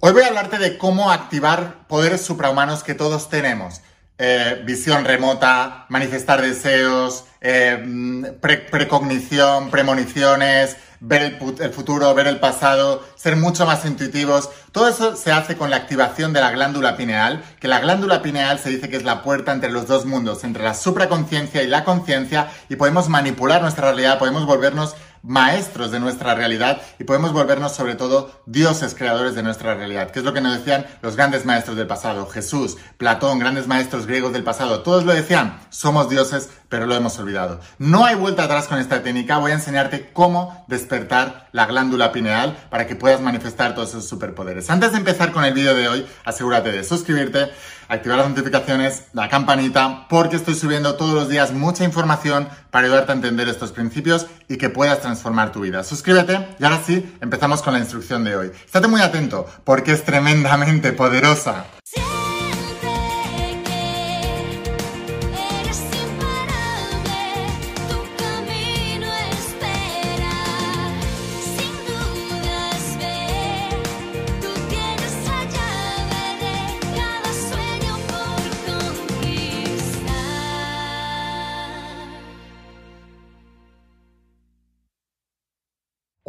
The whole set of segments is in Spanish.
Hoy voy a hablarte de cómo activar poderes suprahumanos que todos tenemos. Eh, visión remota, manifestar deseos, eh, precognición, premoniciones, ver el, el, futuro, ver el pasado, ser mucho más intuitivos. Todo eso se hace con la activación de la glándula pineal, que la glándula pineal se dice que es la puerta entre los dos mundos, entre la supraconciencia y la conciencia, y podemos manipular nuestra realidad, podemos volvernos maestros de nuestra realidad y podemos volvernos sobre todo dioses creadores de nuestra realidad, que es lo que nos decían los grandes maestros del pasado, Jesús, Platón, grandes maestros griegos del pasado, todos lo decían, somos dioses, pero lo hemos olvidado. No hay vuelta atrás con esta técnica, voy a enseñarte cómo despertar la glándula pineal para que puedas manifestar todos esos superpoderes. Antes de empezar con el vídeo de hoy, asegúrate de suscribirte, activar las notificaciones, la campanita, porque estoy subiendo todos los días mucha información para ayudarte a entender estos principios y que puedas transformar tu vida. Suscríbete y ahora sí, empezamos con la instrucción de hoy. Estate muy atento porque es tremendamente poderosa.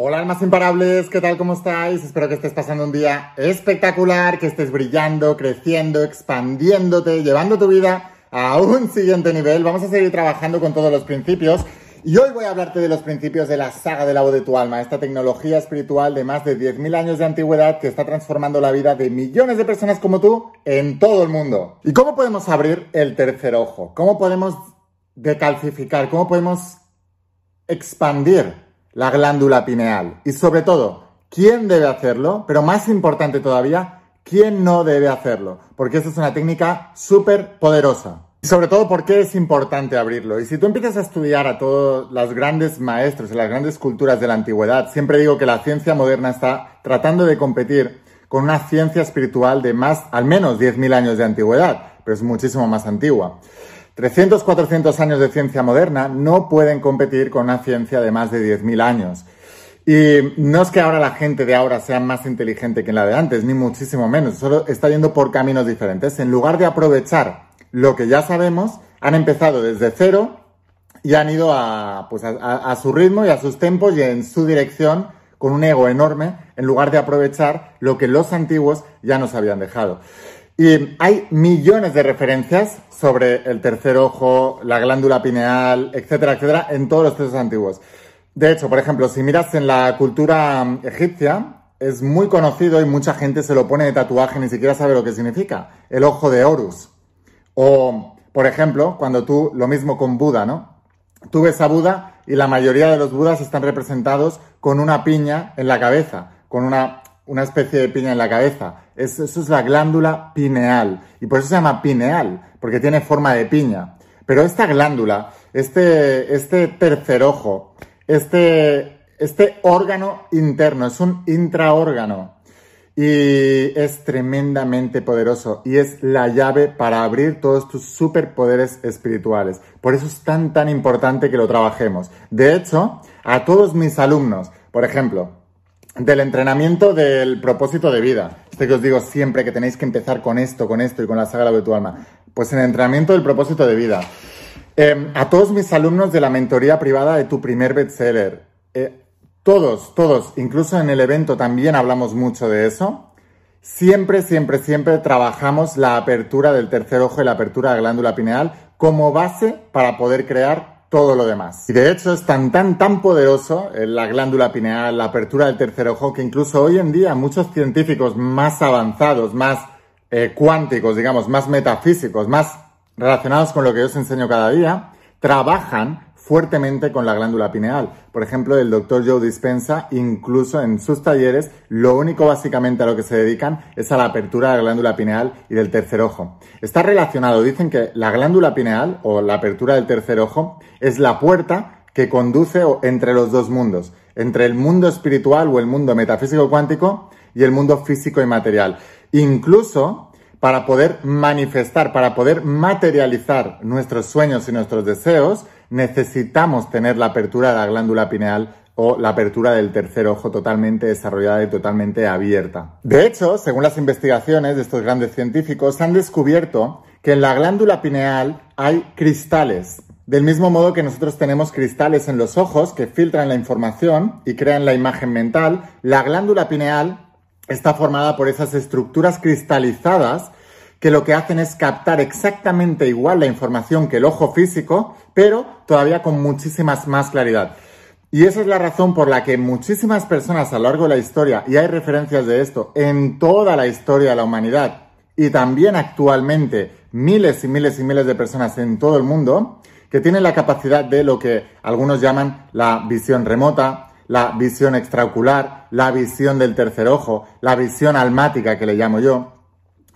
Hola almas imparables, ¿qué tal? ¿Cómo estáis? Espero que estés pasando un día espectacular, que estés brillando, creciendo, expandiéndote, llevando tu vida a un siguiente nivel. Vamos a seguir trabajando con todos los principios y hoy voy a hablarte de los principios de la saga de la voz de tu alma, esta tecnología espiritual de más de 10.000 años de antigüedad que está transformando la vida de millones de personas como tú en todo el mundo. ¿Y cómo podemos abrir el tercer ojo? ¿Cómo podemos decalcificar? ¿Cómo podemos expandir la glándula pineal. Y sobre todo, ¿quién debe hacerlo? Pero más importante todavía, ¿quién no debe hacerlo? Porque esa es una técnica súper poderosa. Y sobre todo, ¿por qué es importante abrirlo? Y si tú empiezas a estudiar a todos los grandes maestros y las grandes culturas de la antigüedad, siempre digo que la ciencia moderna está tratando de competir con una ciencia espiritual de más, al menos 10.000 años de antigüedad, pero es muchísimo más antigua. 300, 400 años de ciencia moderna no pueden competir con una ciencia de más de 10.000 años. Y no es que ahora la gente de ahora sea más inteligente que la de antes, ni muchísimo menos, solo está yendo por caminos diferentes. En lugar de aprovechar lo que ya sabemos, han empezado desde cero y han ido a, pues a, su ritmo y a sus tempos y en su dirección con un ego enorme, en lugar de aprovechar lo que los antiguos ya nos habían dejado. Y hay millones de referencias sobre el tercer ojo, la glándula pineal, etcétera, etcétera, en todos los textos antiguos. De hecho, por ejemplo, si miras en la cultura mm, egipcia, es muy conocido y mucha gente se lo pone de tatuaje, ni siquiera sabe lo que significa. El ojo de Horus. O, por ejemplo, cuando tú, lo mismo con Buda, ¿no? Tú ves a Buda y la mayoría de los Budas están representados con una piña en la cabeza, con una una especie de piña en la cabeza. eso es la glándula pineal. Y por eso se llama pineal, porque tiene forma de piña. Pero esta glándula, este, este tercer ojo, este, este órgano interno, es un intraórgano. Y es tremendamente poderoso y es la llave para abrir todos tus superpoderes espirituales. Por eso es tan, tan importante que lo trabajemos. De hecho, a todos mis alumnos, por ejemplo, del entrenamiento del propósito de vida. Este que os digo siempre que tenéis que empezar con esto, con esto y con la saga de tu alma. Pues el entrenamiento del propósito de vida. Em, a todos mis alumnos de la mentoría privada de tu primer bestseller. Eh, todos, todos, incluso en el evento también hablamos mucho de eso. Siempre, siempre, siempre trabajamos la apertura del tercer ojo y la apertura de la glándula pineal como base para poder crear todo lo demás. Y de hecho es tan, tan, tan poderoso eh, la glándula pineal, la apertura del tercer ojo, que incluso hoy en día muchos científicos más avanzados, más eh, cuánticos, digamos, más metafísicos, más relacionados con lo que yo os enseño cada día, trabajan fuertemente con la glándula pineal. Por ejemplo, el doctor Joe Dispensa, incluso en sus talleres, lo único básicamente a lo que se dedican es a la apertura de la glándula pineal y del tercer ojo. Está relacionado, dicen que la glándula pineal o la apertura del tercer ojo es la puerta que conduce entre los dos mundos, entre el mundo espiritual o el mundo metafísico cuántico y el mundo físico y material. Incluso para poder manifestar, para poder materializar nuestros sueños y nuestros deseos, necesitamos tener la apertura de la glándula pineal o la apertura del tercer ojo totalmente desarrollada y totalmente abierta. De hecho, según las investigaciones de estos grandes científicos, han descubierto que en la glándula pineal hay cristales. Del mismo modo que nosotros tenemos cristales en los ojos que filtran la información y crean la imagen mental, la glándula pineal está formada por esas estructuras cristalizadas que lo que hacen es captar exactamente igual la información que el ojo físico, pero todavía con muchísimas más claridad. Y esa es la razón por la que muchísimas personas a lo largo de la historia, y hay referencias de esto en toda la historia de la humanidad, y también actualmente miles y miles y miles de personas en todo el mundo, que tienen la capacidad de lo que algunos llaman la visión remota, la visión extraocular, la visión del tercer ojo, la visión almática que le llamo yo,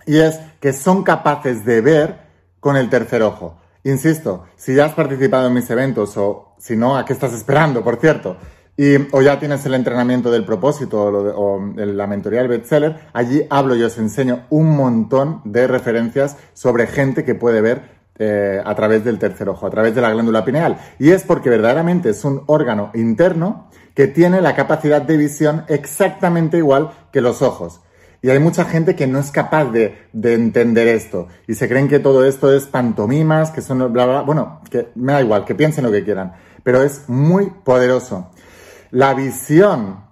y es que son capaces de ver con el tercer ojo. Insisto, si ya has participado en mis eventos o si no, ¿a qué estás esperando, por cierto? Y, o ya tienes el entrenamiento del propósito o, la mentoría del bestseller, allí hablo y os enseño un montón de referencias sobre gente que puede ver eh, a través del tercer ojo, a través de la glándula pineal. Y es porque verdaderamente es un órgano interno que tiene la capacidad de visión exactamente igual que los ojos. Y hay mucha gente que no es capaz de, entender esto. Y se creen que todo esto es pantomimas, que son bla, bla, Bueno, que me da igual, que piensen lo que quieran. Pero es muy poderoso. La visión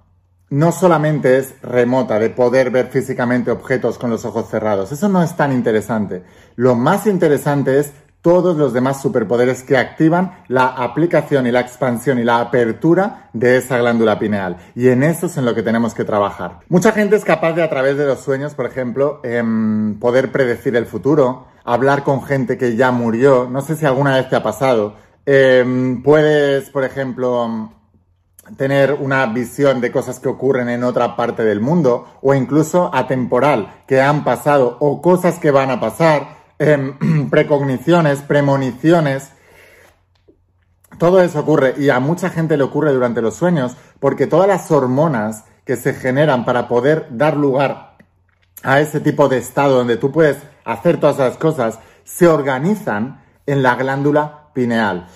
no solamente es remota, de poder ver físicamente objetos con los ojos cerrados. Eso no es tan interesante. Lo más interesante es todos los demás superpoderes que activan la aplicación y la expansión y la apertura de esa glándula pineal. Y en eso es en lo que tenemos que trabajar. Mucha gente es capaz de a través de los sueños, por ejemplo, em, poder predecir el futuro, hablar con gente que ya murió. No sé si alguna vez te ha pasado. Em, puedes, por ejemplo, tener una visión de cosas que ocurren en otra parte del mundo o incluso atemporal, que han pasado o cosas que van a pasar Em, precogniciones, premoniciones. Todo eso ocurre y a mucha gente le ocurre durante los sueños porque todas las hormonas que se generan para poder dar lugar a ese tipo de estado donde tú puedes hacer todas esas cosas se organizan en la glándula pineal.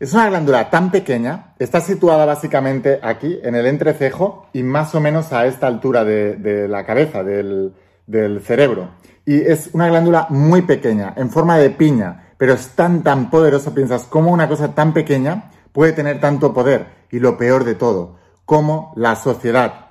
Es una glándula tan pequeña, está situada básicamente aquí en el entrecejo y más o menos a esta altura de, la cabeza, del cerebro y es una glándula muy pequeña, en forma de piña, pero es tan, tan poderosa, piensas, cómo una cosa tan pequeña puede tener tanto poder. Y lo peor de todo, cómo la sociedad,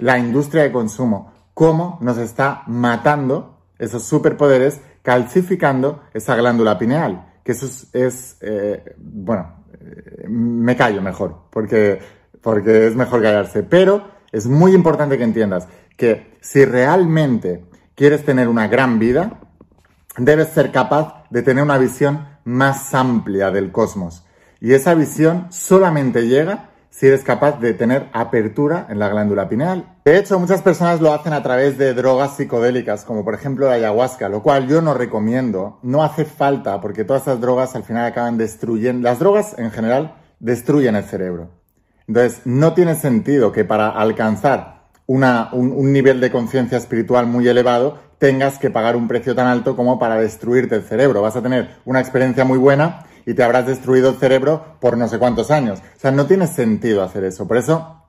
la industria de consumo, cómo nos está matando esos superpoderes, calcificando esa glándula pineal. Que eso es, eh, bueno, eh, me callo mejor, porque, porque es mejor callarse. Pero es muy importante que entiendas que si realmente quieres tener una gran vida, debes ser capaz de tener una visión más amplia del cosmos. Y esa visión solamente llega si eres capaz de tener apertura en la glándula pineal. De hecho, muchas personas lo hacen a través de drogas psicodélicas, como por ejemplo la ayahuasca, lo cual yo no recomiendo. No hace falta, porque todas esas drogas al final acaban destruyendo. Las drogas en general destruyen el cerebro. Entonces, no tiene sentido que para alcanzar un, nivel de conciencia espiritual muy elevado, tengas que pagar un precio tan alto como para destruirte el cerebro. Vas a tener una experiencia muy buena y te habrás destruido el cerebro por no sé cuántos años. O sea, no tiene sentido hacer eso. Por eso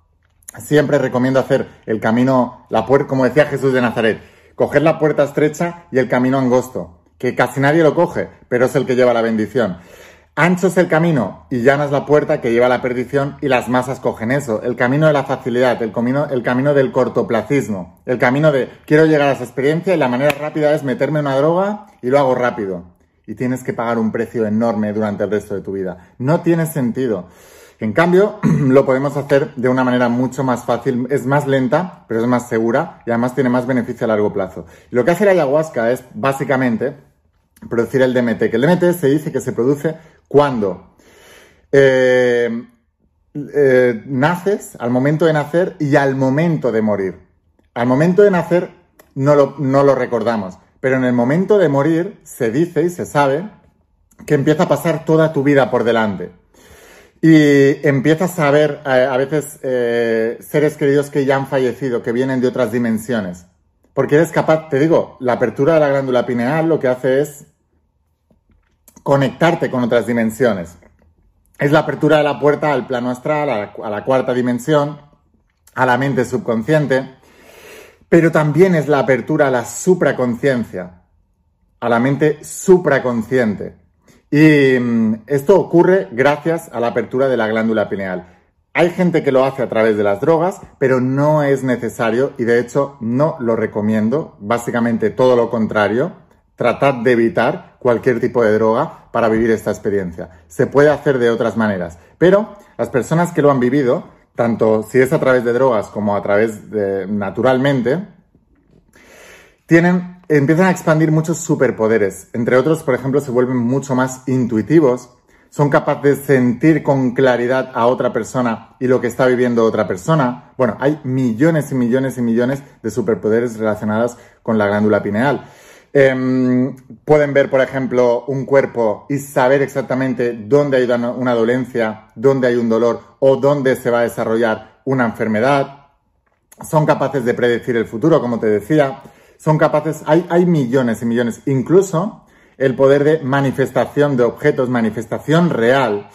siempre recomiendo hacer el camino, la puerta, como decía Jesús de Nazaret, coger la puerta estrecha y el camino angosto, que casi nadie lo coge, pero es el que lleva la bendición. Ancho es el camino y llana es la puerta que lleva a la perdición y las masas cogen eso. El camino de la facilidad, el camino, el camino del cortoplacismo, el camino de quiero llegar a esa experiencia y la manera rápida es meterme una droga y lo hago rápido. Y tienes que pagar un precio enorme durante el resto de tu vida. No tiene sentido. En cambio, lo podemos hacer de una manera mucho más fácil, es más lenta, pero es más segura y además tiene más beneficio a largo plazo. Lo que hace la ayahuasca es básicamente producir el DMT, que el DMT se dice que se produce cuando eh, eh, naces, al momento de nacer y al momento de morir. Al momento de nacer no lo, no lo recordamos, pero en el momento de morir se dice y se sabe que empieza a pasar toda tu vida por delante. Y empiezas a ver eh, a veces seres queridos que ya han fallecido, que vienen de otras dimensiones. Porque eres capaz, te digo, la apertura de la glándula pineal lo que hace es conectarte con otras dimensiones. es la apertura de la puerta al plano astral, a la, cuarta dimensión, a la mente subconsciente, pero también es la apertura a la supraconciencia, a la mente supraconsciente. Y mm, esto ocurre gracias a la apertura de la glándula pineal. Hay gente que lo hace a través de las drogas, pero no es necesario y de hecho no lo recomiendo. Básicamente todo lo contrario. Tratad de evitar cualquier tipo de droga para vivir esta experiencia. Se puede hacer de otras maneras, pero las personas que lo han vivido, tanto si es a través de drogas como a través de naturalmente, tienen, empiezan a expandir muchos superpoderes. Entre otros, por ejemplo, se vuelven mucho más intuitivos son capaces de sentir con claridad a otra persona y lo que está viviendo otra persona. Bueno, hay millones y millones y millones de superpoderes relacionados con la glándula pineal. Em, pueden ver, por ejemplo, un cuerpo y saber exactamente dónde hay una dolencia, dónde hay un dolor o dónde se va a desarrollar una enfermedad. Son capaces de predecir el futuro, como te decía. Son capaces, hay, hay millones y millones. Incluso el poder de manifestación de objetos, manifestación real,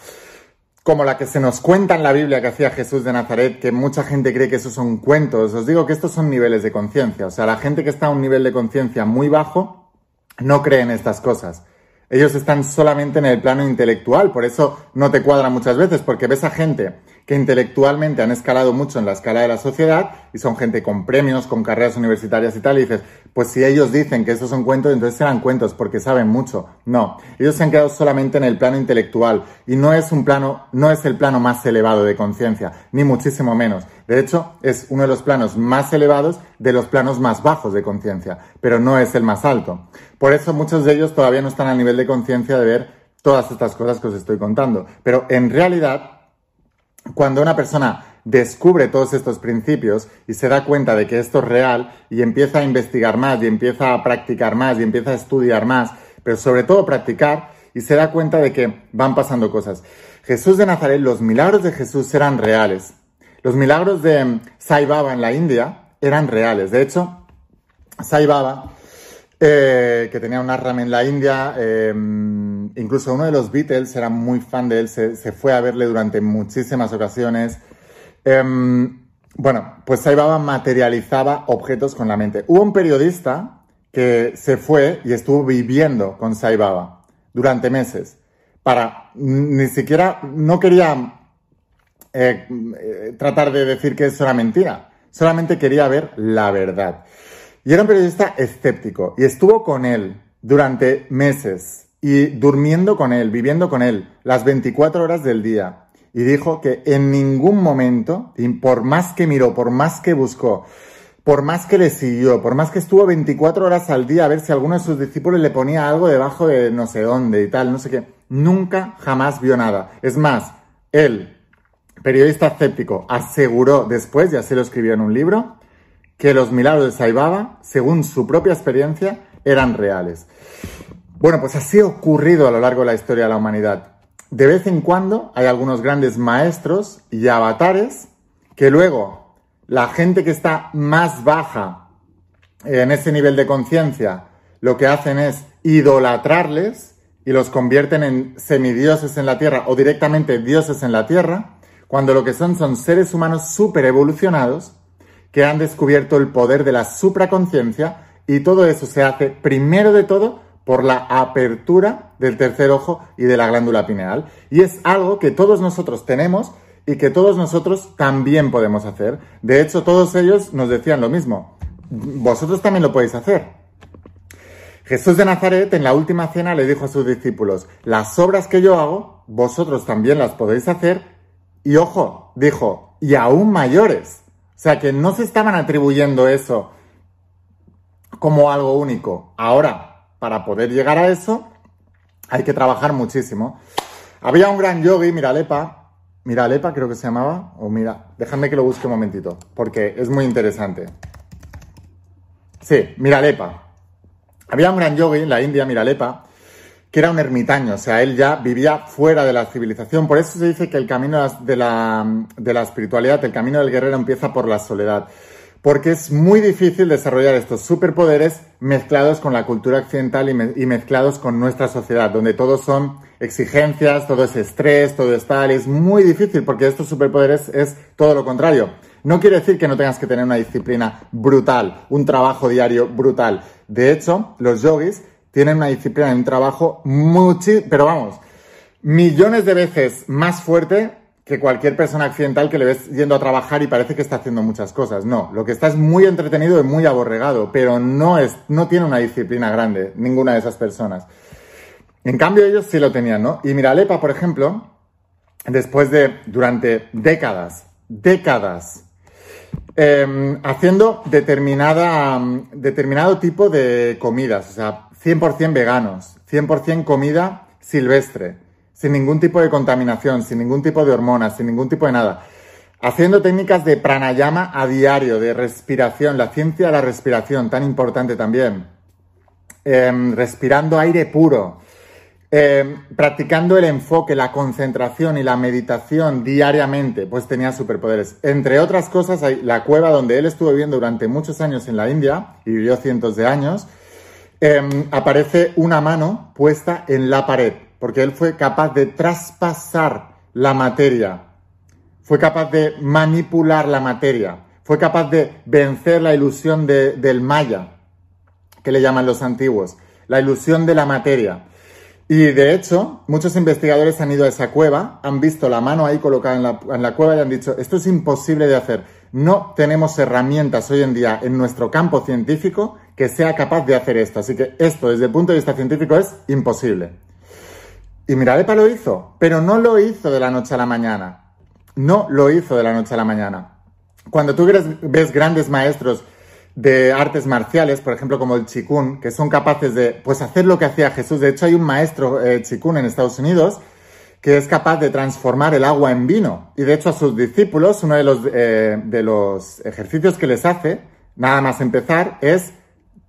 como la que se nos cuenta en la Biblia que hacía Jesús de Nazaret, que mucha gente cree que esos son cuentos. Os digo que estos son niveles de conciencia. O sea, la gente que está a un nivel de conciencia muy bajo no cree en estas cosas. Ellos están solamente en el plano intelectual, por eso no te cuadra muchas veces, porque ves a gente que intelectualmente han escalado mucho en la escala de la sociedad y son gente con premios, con carreras universitarias y tal, y dices, pues si ellos dicen que estos son cuentos, entonces serán cuentos porque saben mucho. No, ellos se han quedado solamente en el plano intelectual y no es un plano, no es el plano más elevado de conciencia, ni muchísimo menos. De hecho, es uno de los planos más elevados de los planos más bajos de conciencia, pero no es el más alto. Por eso muchos de ellos todavía no están al nivel de conciencia de ver todas estas cosas que os estoy contando. Pero en realidad, cuando una persona descubre todos estos principios y se da cuenta de que esto es real y empieza a investigar más y empieza a practicar más y empieza a estudiar más, pero sobre todo practicar y se da cuenta de que van pasando cosas. Jesús de Nazaret, los milagros de Jesús eran reales. Los milagros de Sai Baba en la India eran reales. De hecho, Sai Baba, eh, que tenía un ashram en la India, eh, incluso uno de los Beatles era muy fan de él, se, fue a verle durante muchísimas ocasiones. Em, bueno, pues Sai Baba materializaba objetos con la mente. Hubo un periodista que se fue y estuvo viviendo con Sai Baba durante meses. Para, ni siquiera, no quería eh, eh, tratar de decir que eso era mentira, solamente quería ver la verdad. Y era un periodista escéptico y estuvo con él durante meses y durmiendo con él, viviendo con él, las 24 horas del día. Y dijo que en ningún momento, y por más que miró, por más que buscó, por más que le siguió, por más que estuvo 24 horas al día a ver si alguno de sus discípulos le ponía algo debajo de no sé dónde y tal, no sé qué, nunca jamás vio nada. Es más, él, periodista escéptico, aseguró después, ya se lo escribió en un libro, que los milagros de Saibaba, según su propia experiencia, eran reales. Bueno, pues así ha ocurrido a lo largo de la historia de la humanidad. De vez en cuando hay algunos grandes maestros y avatares que luego la gente que está más baja en ese nivel de conciencia lo que hacen es idolatrarles y los convierten en semidioses en la tierra o directamente dioses en la tierra, cuando lo que son son seres humanos super evolucionados que han descubierto el poder de la supraconciencia y todo eso se hace primero de todo por la apertura del tercer ojo y de la glándula pineal. Y es algo que todos nosotros tenemos y que todos nosotros también podemos hacer. De hecho, todos ellos nos decían lo mismo. Vosotros también lo podéis hacer. Jesús de Nazaret en la última cena le dijo a sus discípulos, las obras que yo hago, vosotros también las podéis hacer. Y ojo, dijo, y aún mayores. O sea que no se estaban atribuyendo eso como algo único. Ahora, para poder llegar a eso hay que trabajar muchísimo. Había un gran yogi, Miralepa, Miralepa creo que se llamaba, o mira, déjame que lo busque un momentito, porque es muy interesante. Sí, Miralepa. Había un gran yogi en la India, Miralepa, que era un ermitaño, o sea, él ya vivía fuera de la civilización. Por eso se dice que el camino de la, de la espiritualidad, el camino del guerrero empieza por la soledad. porque es muy difícil desarrollar estos superpoderes mezclados con la cultura occidental y, mezclados con nuestra sociedad, donde todos son exigencias, todo es estrés, todo es tal, es muy difícil porque estos superpoderes es todo lo contrario. No quiere decir que no tengas que tener una disciplina brutal, un trabajo diario brutal. De hecho, los yogis tienen una disciplina y un trabajo mucho, pero vamos, millones de veces más fuerte que cualquier persona accidental que le ves yendo a trabajar y parece que está haciendo muchas cosas. No, lo que está es muy entretenido y muy aborregado, pero no, es, no tiene una disciplina grande, ninguna de esas personas. En cambio, ellos sí lo tenían, ¿no? Y mira, Lepa, por ejemplo, después de, durante décadas, décadas, em, haciendo determinada, determinado tipo de comidas, o sea, 100% veganos, 100% comida silvestre, sin ningún tipo de contaminación, sin ningún tipo de hormonas, sin ningún tipo de nada. Haciendo técnicas de pranayama a diario, de respiración, la ciencia de la respiración, tan importante también. Em, respirando aire puro. Em, practicando el enfoque, la concentración y la meditación diariamente, pues tenía superpoderes. Entre otras cosas, hay la cueva donde él estuvo viviendo durante muchos años en la India y vivió cientos de años, em, aparece una mano puesta en la pared porque él fue capaz de traspasar la materia, fue capaz de manipular la materia, fue capaz de vencer la ilusión del maya, que le llaman los antiguos, la ilusión de la materia. Y de hecho, muchos investigadores han ido a esa cueva, han visto la mano ahí colocada en la, en la, cueva y han dicho, esto es imposible de hacer. No tenemos herramientas hoy en día en nuestro campo científico que sea capaz de hacer esto. Así que esto, desde el punto de vista científico, es imposible. Y Miradepa lo hizo, pero no lo hizo de la noche a la mañana. No lo hizo de la noche a la mañana. Cuando tú ves grandes maestros de artes marciales, por ejemplo como el Chikun, que son capaces de pues, hacer lo que hacía Jesús. De hecho, hay un maestro eh, Chikun en Estados Unidos que es capaz de transformar el agua en vino. Y de hecho a sus discípulos, uno de los, eh, de los ejercicios que les hace, nada más empezar, es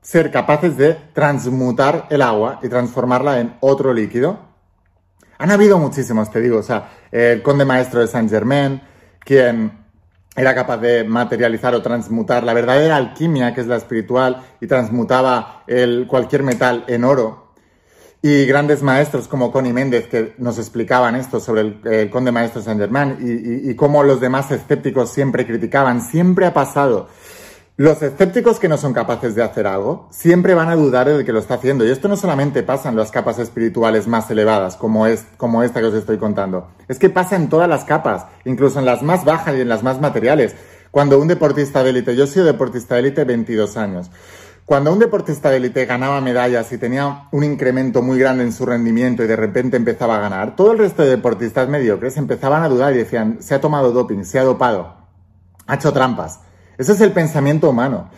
ser capaces de transmutar el agua y transformarla en otro líquido. Han habido muchísimos, te digo, o sea, el conde maestro de Saint Germain, quien era capaz de materializar o transmutar la verdadera alquimia, que es la espiritual, y transmutaba el, cualquier metal en oro. Y grandes maestros como Connie Méndez que nos explicaban esto sobre el, conde maestro Saint Germain y, cómo los demás escépticos siempre criticaban. Siempre ha pasado los escépticos que no son capaces de hacer algo siempre van a dudar de que lo está haciendo. Y esto no solamente pasa en las capas espirituales más elevadas, como, es, como esta que os estoy contando. Es que pasa en todas las capas, incluso en las más bajas y en las más materiales. Cuando un deportista de élite, yo he sido deportista de élite 22 años, cuando un deportista de élite ganaba medallas y tenía un incremento muy grande en su rendimiento y de repente empezaba a ganar, todo el resto de deportistas mediocres empezaban a dudar y decían, se ha tomado doping, se ha dopado, ha hecho trampas. Ese es el pensamiento humano.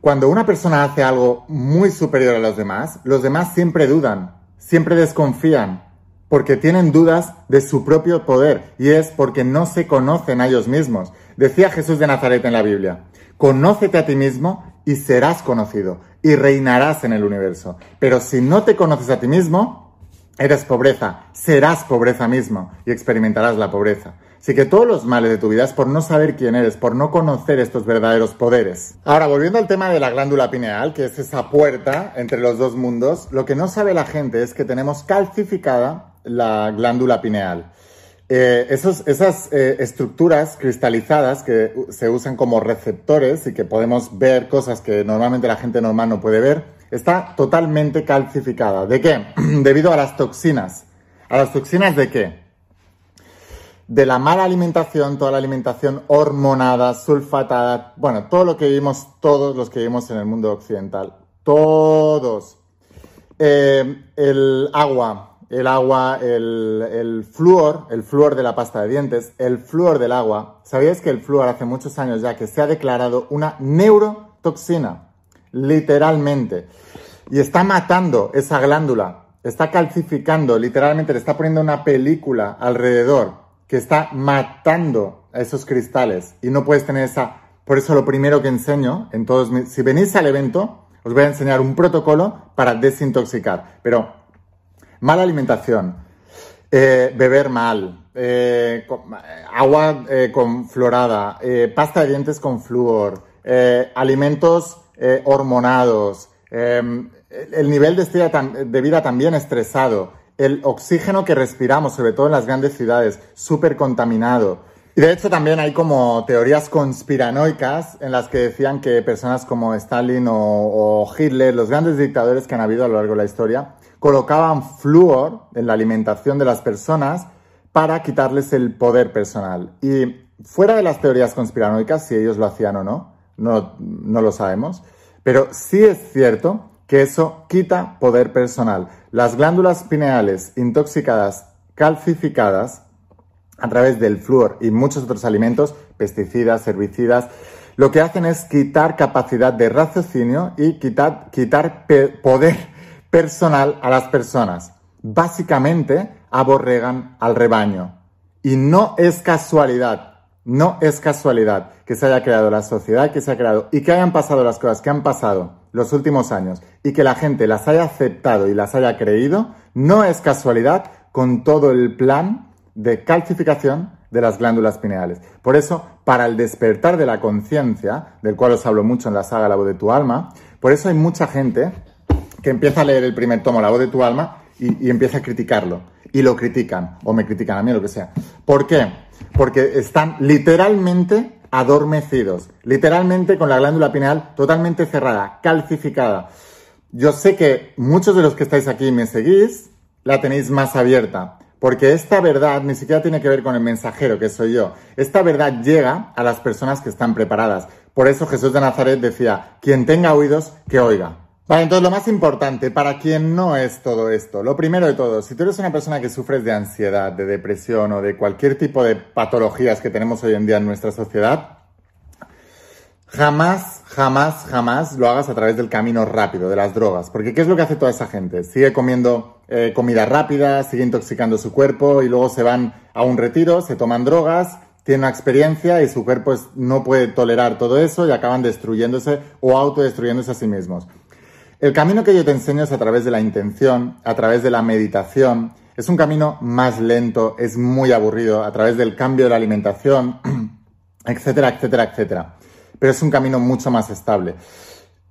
Cuando una persona hace algo muy superior a los demás, los demás siempre dudan, siempre desconfían, porque tienen dudas de su propio poder y es porque no se conocen a ellos mismos. Decía Jesús de Nazaret en la Biblia, conócete a ti mismo y serás conocido y reinarás en el universo. Pero si no te conoces a ti mismo, eres pobreza, serás pobreza mismo y experimentarás la pobreza. Así que todos los males de tu vida es por no saber quién eres, por no conocer estos verdaderos poderes. Ahora, volviendo al tema de la glándula pineal, que es esa puerta entre los dos mundos, lo que no sabe la gente es que tenemos calcificada la glándula pineal. Eh, esas eh, estructuras cristalizadas que se usan como receptores y que podemos ver cosas que normalmente la gente normal no puede ver, está totalmente calcificada. ¿De qué? Debido a las toxinas. ¿A las toxinas de qué? de la mala alimentación, toda la alimentación hormonada, sulfatada, bueno, todo lo que vivimos todos los que vivimos en el mundo occidental. Todos. Eh, el agua, el agua, el, el flúor, el flúor de la pasta de dientes, el flúor del agua. ¿Sabíais que el flúor hace muchos años ya que se ha declarado una neurotoxina? Literalmente. Y está matando esa glándula, está calcificando, literalmente le está poniendo una película alrededor que está matando a esos cristales y no puedes tener esa... Por eso lo primero que enseño en todos mis... Si venís al evento, os voy a enseñar un protocolo para desintoxicar. Pero mala alimentación, eh, beber mal, eh, agua eh, con florada, pasta de dientes con flúor, alimentos hormonados, em, el nivel de, de vida también estresado, el oxígeno que respiramos, sobre todo en las grandes ciudades, súper contaminado. Y de hecho también hay como teorías conspiranoicas en las que decían que personas como Stalin o, Hitler, los grandes dictadores que han habido a lo largo de la historia, colocaban flúor en la alimentación de las personas para quitarles el poder personal. Y fuera de las teorías conspiranoicas, si ellos lo hacían o no, no, no lo sabemos, pero sí es cierto que eso quita poder personal. Las glándulas pineales intoxicadas, calcificadas, a través del flúor y muchos otros alimentos, pesticidas, herbicidas, lo que hacen es quitar capacidad de raciocinio y quitar, quitar poder personal a las personas. Básicamente, aborregan al rebaño. Y no es casualidad, no es casualidad que se haya creado la sociedad que se ha creado y que hayan pasado las cosas que han pasado los últimos años y que la gente las haya aceptado y las haya creído, no es casualidad con todo el plan de calcificación de las glándulas pineales. Por eso, para el despertar de la conciencia, del cual os hablo mucho en la saga La voz de tu alma, por eso hay mucha gente que empieza a leer el primer tomo, La voz de tu alma, y, empieza a criticarlo. Y lo critican, o me critican a mí, lo que sea. ¿Por qué? Porque están literalmente adormecidos, literalmente con la glándula pineal totalmente cerrada, calcificada. Yo sé que muchos de los que estáis aquí y me seguís, la tenéis más abierta, porque esta verdad ni siquiera tiene que ver con el mensajero que soy yo. Esta verdad llega a las personas que están preparadas. Por eso Jesús de Nazaret decía, quien tenga oídos, que oiga. Vale, entonces lo más importante, para quien no es todo esto, lo primero de todo, si tú eres una persona que sufres de ansiedad, de depresión o de cualquier tipo de patologías que tenemos hoy en día en nuestra sociedad, Jamás, jamás, jamás lo hagas a través del camino rápido, de las drogas. Porque ¿qué es lo que hace toda esa gente? Sigue comiendo eh, comida rápida, sigue intoxicando su cuerpo y luego se van a un retiro, se toman drogas, tienen una experiencia y su cuerpo no puede tolerar todo eso y acaban destruyéndose o autodestruyéndose a sí mismos. El camino que yo te enseño es a través de la intención, a través de la meditación. Es un camino más lento, es muy aburrido, a través del cambio de la alimentación, etcétera, etcétera, etcétera pero es un camino mucho más estable.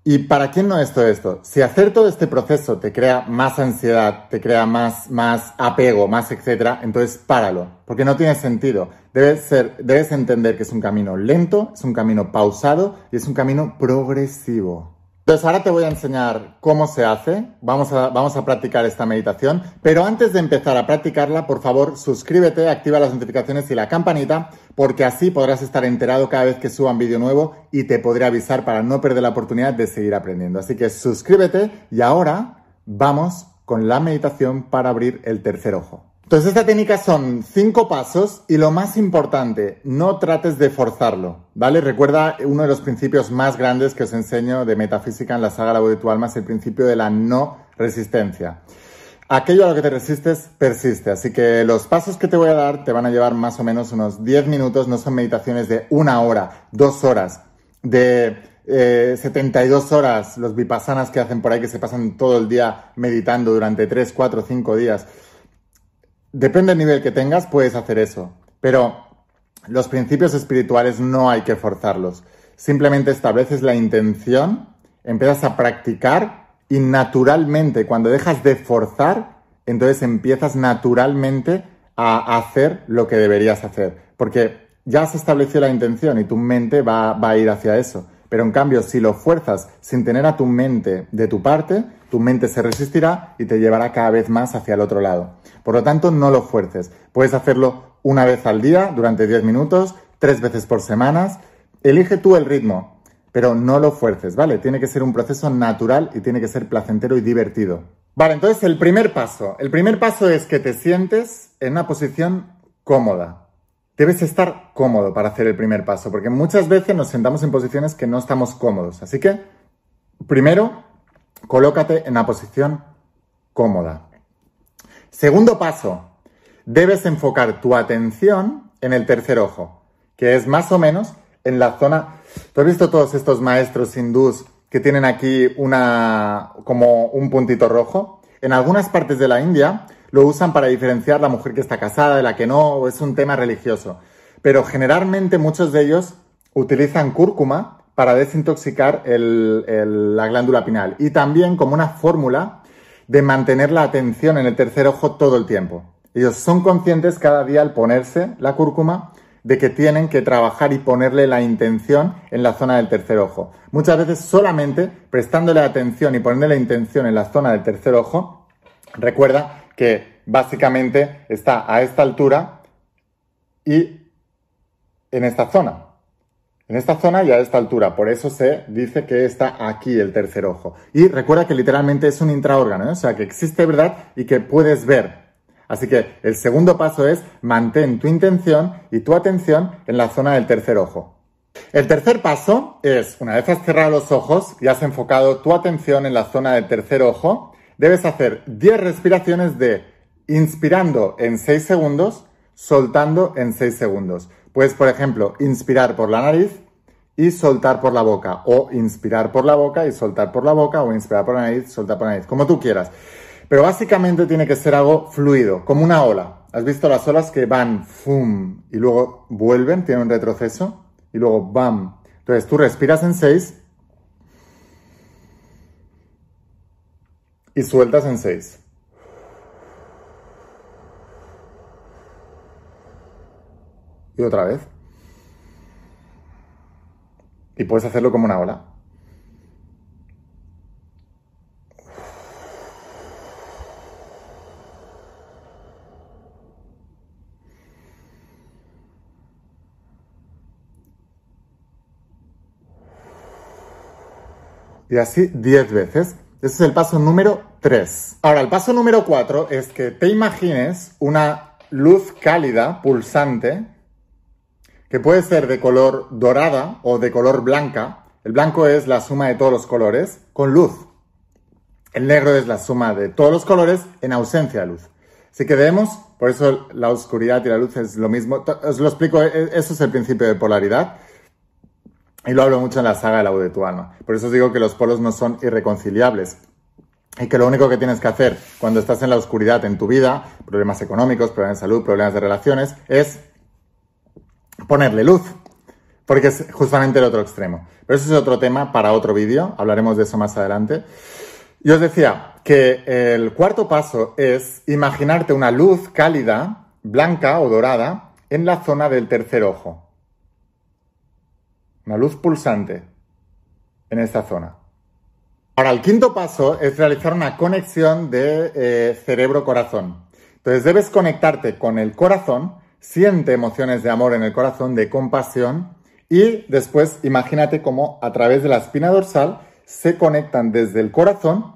¿Y para quién no es todo esto? Si hacer todo este proceso te crea más ansiedad, te crea más, más apego, más etcétera, entonces páralo, porque no tiene sentido. Debes, ser, debes entender que es un camino lento, es un camino pausado y es un camino progresivo. Entonces ahora te voy a enseñar cómo se hace, vamos a, vamos a practicar esta meditación, pero antes de empezar a practicarla, por favor suscríbete, activa las notificaciones y la campanita, porque así podrás estar enterado cada vez que suba un vídeo nuevo y te podré avisar para no perder la oportunidad de seguir aprendiendo. Así que suscríbete y ahora vamos con la meditación para abrir el tercer ojo. Entonces esta técnica son cinco pasos y lo más importante, no trates de forzarlo, ¿vale? Recuerda uno de los principios más grandes que os enseño de metafísica en la saga La voz de tu alma es el principio de la no resistencia. Aquello a lo que te resistes persiste, así que los pasos que te voy a dar te van a llevar más o menos unos 10 minutos, no son meditaciones de una hora, dos horas, de 72 eh, horas, los vipassanas que hacen por ahí que se pasan todo el día meditando durante 3, 4, 5 días. Depende del nivel que tengas, puedes hacer eso. Pero los principios espirituales no hay que forzarlos. Simplemente estableces la intención, empiezas a practicar y naturalmente, cuando dejas de forzar, entonces empiezas naturalmente a hacer lo que deberías hacer. Porque ya has establecido la intención y tu mente va, va a ir hacia eso. Pero en cambio, si lo fuerzas sin tener a tu mente de tu parte, tu mente se resistirá y te llevará cada vez más hacia el otro lado. Por lo tanto, no lo fuerces. Puedes hacerlo una vez al día, durante 10 minutos, tres veces por semana. Elige tú el ritmo, pero no lo fuerces, ¿vale? Tiene que ser un proceso natural y tiene que ser placentero y divertido. Vale, entonces el primer paso. El primer paso es que te sientes en una posición cómoda. Debes estar cómodo para hacer el primer paso, porque muchas veces nos sentamos en posiciones que no estamos cómodos. Así que, primero, colócate en una posición cómoda. Segundo paso, debes enfocar tu atención en el tercer ojo, que es más o menos en la zona... ¿Tú has visto todos estos maestros hindús que tienen aquí una como un puntito rojo? En algunas partes de la India lo usan para diferenciar la mujer que está casada de la que no, o es un tema religioso. Pero generalmente muchos de ellos utilizan cúrcuma para desintoxicar la glándula pineal y también como una fórmula de mantener la atención en el tercer ojo todo el tiempo. Ellos son conscientes cada día al ponerse la cúrcuma de que tienen que trabajar y ponerle la intención en la zona del tercer ojo. Muchas veces solamente prestándole atención y poniéndole la intención en la zona del tercer ojo, recuerda que básicamente está a esta altura y en esta zona. En esta zona y a esta altura. Por eso se dice que está aquí el tercer ojo. Y recuerda que literalmente es un intraórgano, ¿eh? o sea que existe verdad y que puedes ver. Así que el segundo paso es mantén tu intención y tu atención en la zona del tercer ojo. El tercer paso es, una vez has cerrado los ojos y has enfocado tu atención en la zona del tercer ojo, debes hacer 10 respiraciones de inspirando en 6 segundos, soltando en 6 segundos. Puedes, por ejemplo, inspirar por la nariz y soltar por la boca, o inspirar por la boca y soltar por la boca, o inspirar por la nariz, soltar por la nariz, como tú quieras. Pero básicamente tiene que ser algo fluido, como una ola. ¿Has visto las olas que van, fum, y luego vuelven, tienen un retroceso, y luego bam? Entonces tú respiras en 6 y sueltas en 6. Y otra vez. Y puedes hacerlo como una ola. y así 10 veces. Ese es el paso número 3. Ahora, el paso número 4 es que te imagines una luz cálida, pulsante, que puede ser de color dorada o de color blanca. El blanco es la suma de todos los colores con luz. El negro es la suma de todos los colores en ausencia de luz. Así que debemos, por eso la oscuridad y la luz es lo mismo. Os lo explico, e-, eso es el principio de polaridad. Y lo hablo mucho en la saga de tu alma. Por eso os digo que los polos no son irreconciliables. Y que lo único que tienes que hacer cuando estás en la oscuridad en tu vida, problemas económicos, problemas de salud, problemas de relaciones, es ponerle luz. Porque es justamente el otro extremo. Pero eso es otro tema para otro vídeo. Hablaremos de eso más adelante. Y os decía que el cuarto paso es imaginarte una luz cálida, blanca o dorada, en la zona del tercer ojo una luz pulsante en esta zona. Ahora, el quinto paso es realizar una conexión de eh, cerebro-corazón. Entonces, debes conectarte con el corazón, siente emociones de amor en el corazón, de compasión, y después imagínate cómo a través de la espina dorsal se conectan desde el corazón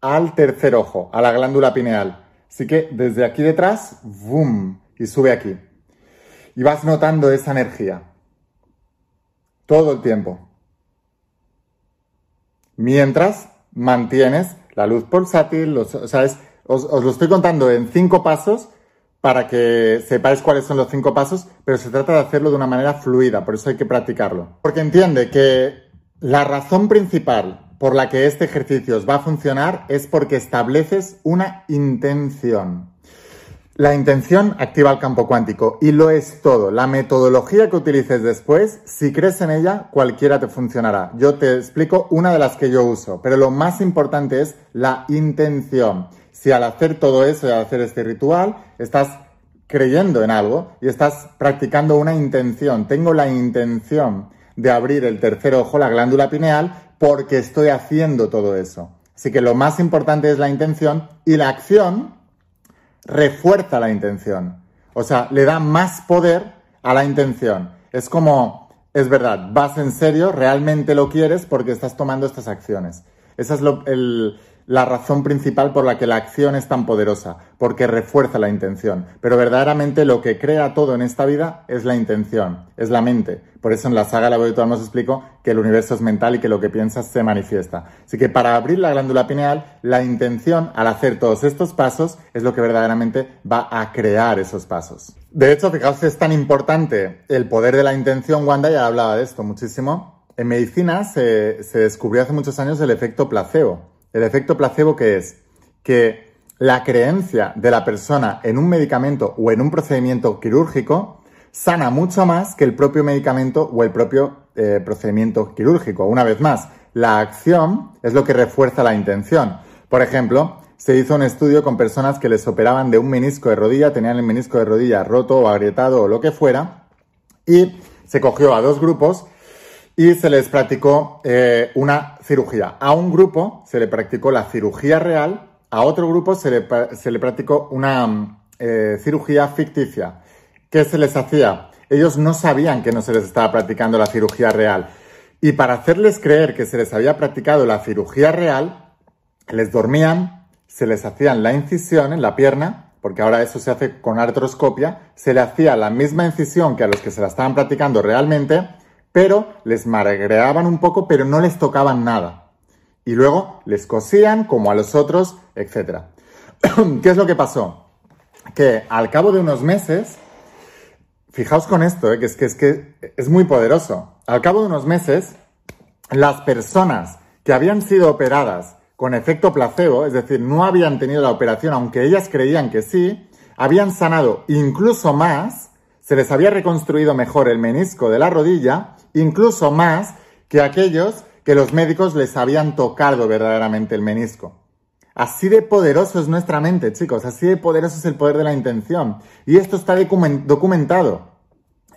al tercer ojo, a la glándula pineal. Así que desde aquí detrás, ¡boom! y sube aquí. Y vas notando esa energía. Todo el tiempo. Mientras mantienes la luz pulsátil, o sea, os, os lo estoy contando en cinco pasos para que sepáis cuáles son los cinco pasos, pero se trata de hacerlo de una manera fluida, por eso hay que practicarlo. Porque entiende que la razón principal por la que este ejercicio os va a funcionar es porque estableces una intención. La intención activa el campo cuántico y lo es todo. La metodología que utilices después, si crees en ella, cualquiera te funcionará. Yo te explico una de las que yo uso, pero lo más importante es la intención. Si al hacer todo eso y al hacer este ritual, estás creyendo en algo y estás practicando una intención. Tengo la intención de abrir el tercer ojo, la glándula pineal, porque estoy haciendo todo eso. Así que lo más importante es la intención y la acción refuerza la intención. O sea, le da más poder a la intención. Es como, es verdad, vas en serio, realmente lo quieres porque estás tomando estas acciones. Esa es la razón principal por la que la acción es tan poderosa, porque refuerza la intención. Pero verdaderamente lo que crea todo en esta vida es la intención, es la mente. Por eso en la saga La Virtual nos explico que el universo es mental y que lo que piensas se manifiesta. Así que para abrir la glándula pineal, la intención al hacer todos estos pasos es lo que verdaderamente va a crear esos pasos. De hecho, fijaos, es tan importante el poder de la intención, Wanda ya hablaba de esto muchísimo. En medicina se, se descubrió hace muchos años el efecto placebo. El efecto placebo que es que la creencia de la persona en un medicamento o en un procedimiento quirúrgico sana mucho más que el propio medicamento o el propio eh, procedimiento quirúrgico. Una vez más, la acción es lo que refuerza la intención. Por ejemplo, se hizo un estudio con personas que les operaban de un menisco de rodilla, tenían el menisco de rodilla roto o agrietado o lo que fuera, y se cogió a dos grupos y se les practicó eh, una cirugía. A un grupo se le practicó la cirugía real, a otro grupo se le, se le practicó una eh, cirugía ficticia. ¿Qué se les hacía? Ellos no sabían que no se les estaba practicando la cirugía real. Y para hacerles creer que se les había practicado la cirugía real, les dormían, se les hacían la incisión en la pierna, porque ahora eso se hace con artroscopia, se le hacía la misma incisión que a los que se la estaban practicando realmente, pero les magreaban un poco, pero no les tocaban nada. Y luego les cosían como a los otros, etc. ¿Qué es lo que pasó? que al cabo de unos meses, fijaos con esto, eh, que, es, que, es que es muy poderoso, al cabo de unos meses, las personas que habían sido operadas con efecto placebo, es decir, no habían tenido la operación, aunque ellas creían que sí, habían sanado incluso más, se les había reconstruido mejor el menisco de la rodilla, incluso más que aquellos que los médicos les habían tocado verdaderamente el menisco. Así de poderoso es nuestra mente, chicos, así de poderoso es el poder de la intención. Y esto está documentado.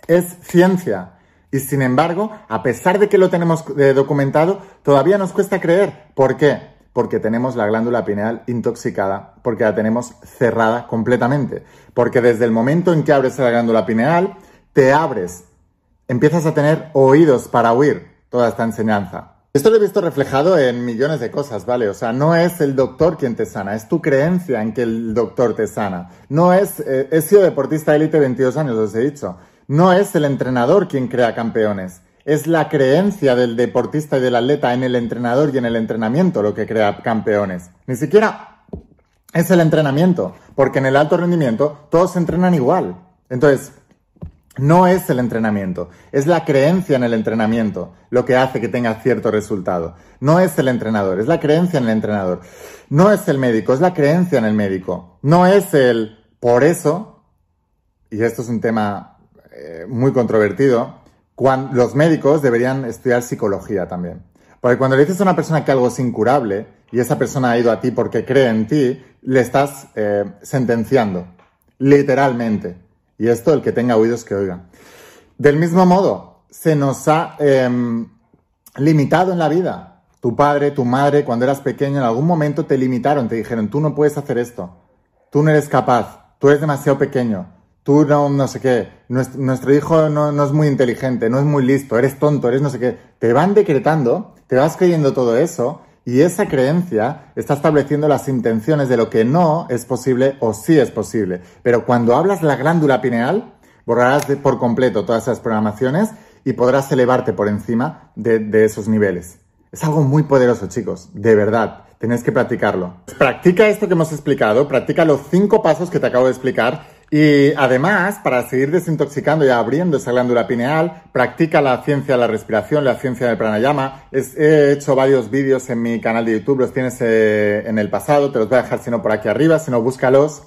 Es ciencia. Y sin embargo, a pesar de que lo tenemos eh, documentado, todavía nos cuesta creer. ¿Por qué? Porque tenemos la glándula pineal intoxicada, porque la tenemos cerrada completamente. Porque desde el momento en que abres la glándula pineal, te abres, empiezas a tener oídos para oír toda esta enseñanza. Esto lo he visto reflejado en millones de cosas, ¿vale? O sea, no es el doctor quien te sana, es tu creencia en que el doctor te sana. No es, eh, he sido deportista élite 22 años, os he dicho. No es el entrenador quien crea campeones. Es la creencia del deportista y del atleta en el entrenador y en el entrenamiento lo que crea campeones. Ni siquiera es el entrenamiento, porque en el alto rendimiento todos entrenan igual. Entonces, no es el entrenamiento, es la creencia en el entrenamiento lo que hace que tenga cierto resultado. No es el entrenador, es la creencia en el entrenador. No es el médico, es la creencia en el médico. No es el por eso, y esto es un tema eh, muy controvertido, cuando, los médicos deberían estudiar psicología también. Porque cuando le dices a una persona que algo es incurable y esa persona ha ido a ti porque cree en ti, le estás eh, sentenciando, literalmente. Y esto, el que tenga oídos que oiga. Del mismo modo, se nos ha em, limitado en la vida. Tu padre, tu madre, cuando eras pequeño, en algún momento te limitaron, te dijeron, tú no puedes hacer esto, tú no eres capaz, tú eres demasiado pequeño, tú no, no sé qué, nuestro, hijo no, no es muy inteligente, no es muy listo, eres tonto, eres no sé qué. Te van decretando, te vas creyendo todo eso y esa creencia está estableciendo las intenciones de lo que no es posible o sí es posible. Pero cuando hablas la glándula pineal, borrarás por completo todas esas programaciones y podrás elevarte por encima de, de esos niveles. Es algo muy poderoso, chicos, de verdad. Tenéis que practicarlo. Practica esto que hemos explicado, practica los cinco pasos que te acabo de explicar y además, para seguir desintoxicando y abriendo esa glándula pineal, practica la ciencia de la respiración, la ciencia del pranayama. he hecho varios vídeos en mi canal de YouTube, los tienes eh, en el pasado, te los voy a dejar si no por aquí arriba, si no búscalos.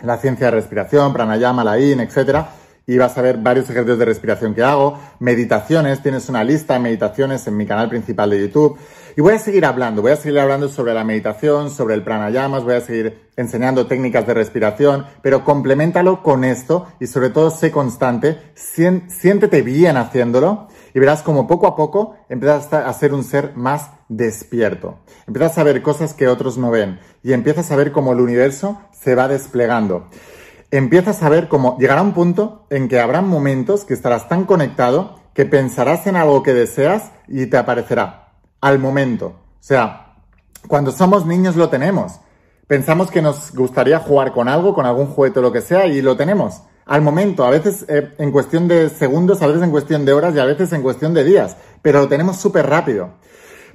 La ciencia de respiración, pranayama, la IN, etcétera y vas a ver varios ejercicios de respiración que hago, meditaciones, tienes una lista de meditaciones en mi canal principal de YouTube. Y voy a seguir hablando, voy a seguir hablando sobre la meditación, sobre el pranayamas, voy a seguir enseñando técnicas de respiración, pero complementalo con esto y sobre todo sé constante, siéntete bien haciéndolo y verás como poco a poco empiezas a ser un ser más despierto. Empiezas a ver cosas que otros no ven y empiezas a ver cómo el universo se va desplegando empiezas a ver cómo llegará un punto en que habrá momentos que estarás tan conectado que pensarás en algo que deseas y te aparecerá al momento. O sea, cuando somos niños lo tenemos. Pensamos que nos gustaría jugar con algo, con algún juguete o lo que sea, y lo tenemos. Al momento, a veces eh, en cuestión de segundos, a veces en cuestión de horas y a veces en cuestión de días, pero lo tenemos súper rápido.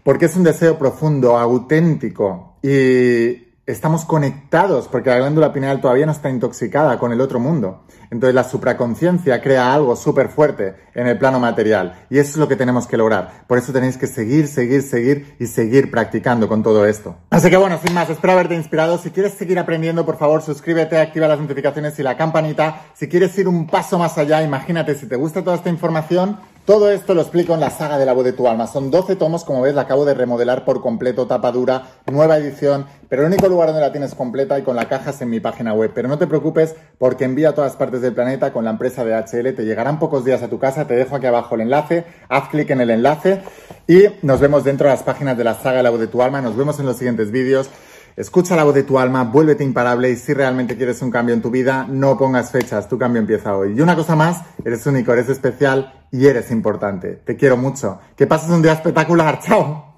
Porque es un deseo profundo, auténtico y, estamos conectados porque la glándula pineal todavía no está intoxicada con el otro mundo. Entonces la supraconciencia crea algo súper fuerte en el plano material y eso es lo que tenemos que lograr. Por eso tenéis que seguir, seguir, seguir y seguir practicando con todo esto. Así que bueno, sin más, espero haberte inspirado. Si quieres seguir aprendiendo, por favor, suscríbete, activa las notificaciones y la campanita. Si quieres ir un paso más allá, imagínate, si te gusta toda esta información, Todo esto lo explico en la saga de la voz de tu alma. Son 12 tomos, como ves, la acabo de remodelar por completo, tapa dura, nueva edición, pero el único lugar donde la tienes completa y con la caja es en mi página web. Pero no te preocupes porque envía a todas partes del planeta con la empresa de HL, te llegarán pocos días a tu casa, te dejo aquí abajo el enlace, haz clic en el enlace y nos vemos dentro de las páginas de la saga de la voz de tu alma. Nos vemos en los siguientes vídeos. Escucha la voz de tu alma, vuélvete imparable y si realmente quieres un cambio en tu vida, no pongas fechas, tu cambio empieza hoy. Y una cosa más, eres único, eres especial y eres importante. Te quiero mucho. Que pases un día espectacular. Chao.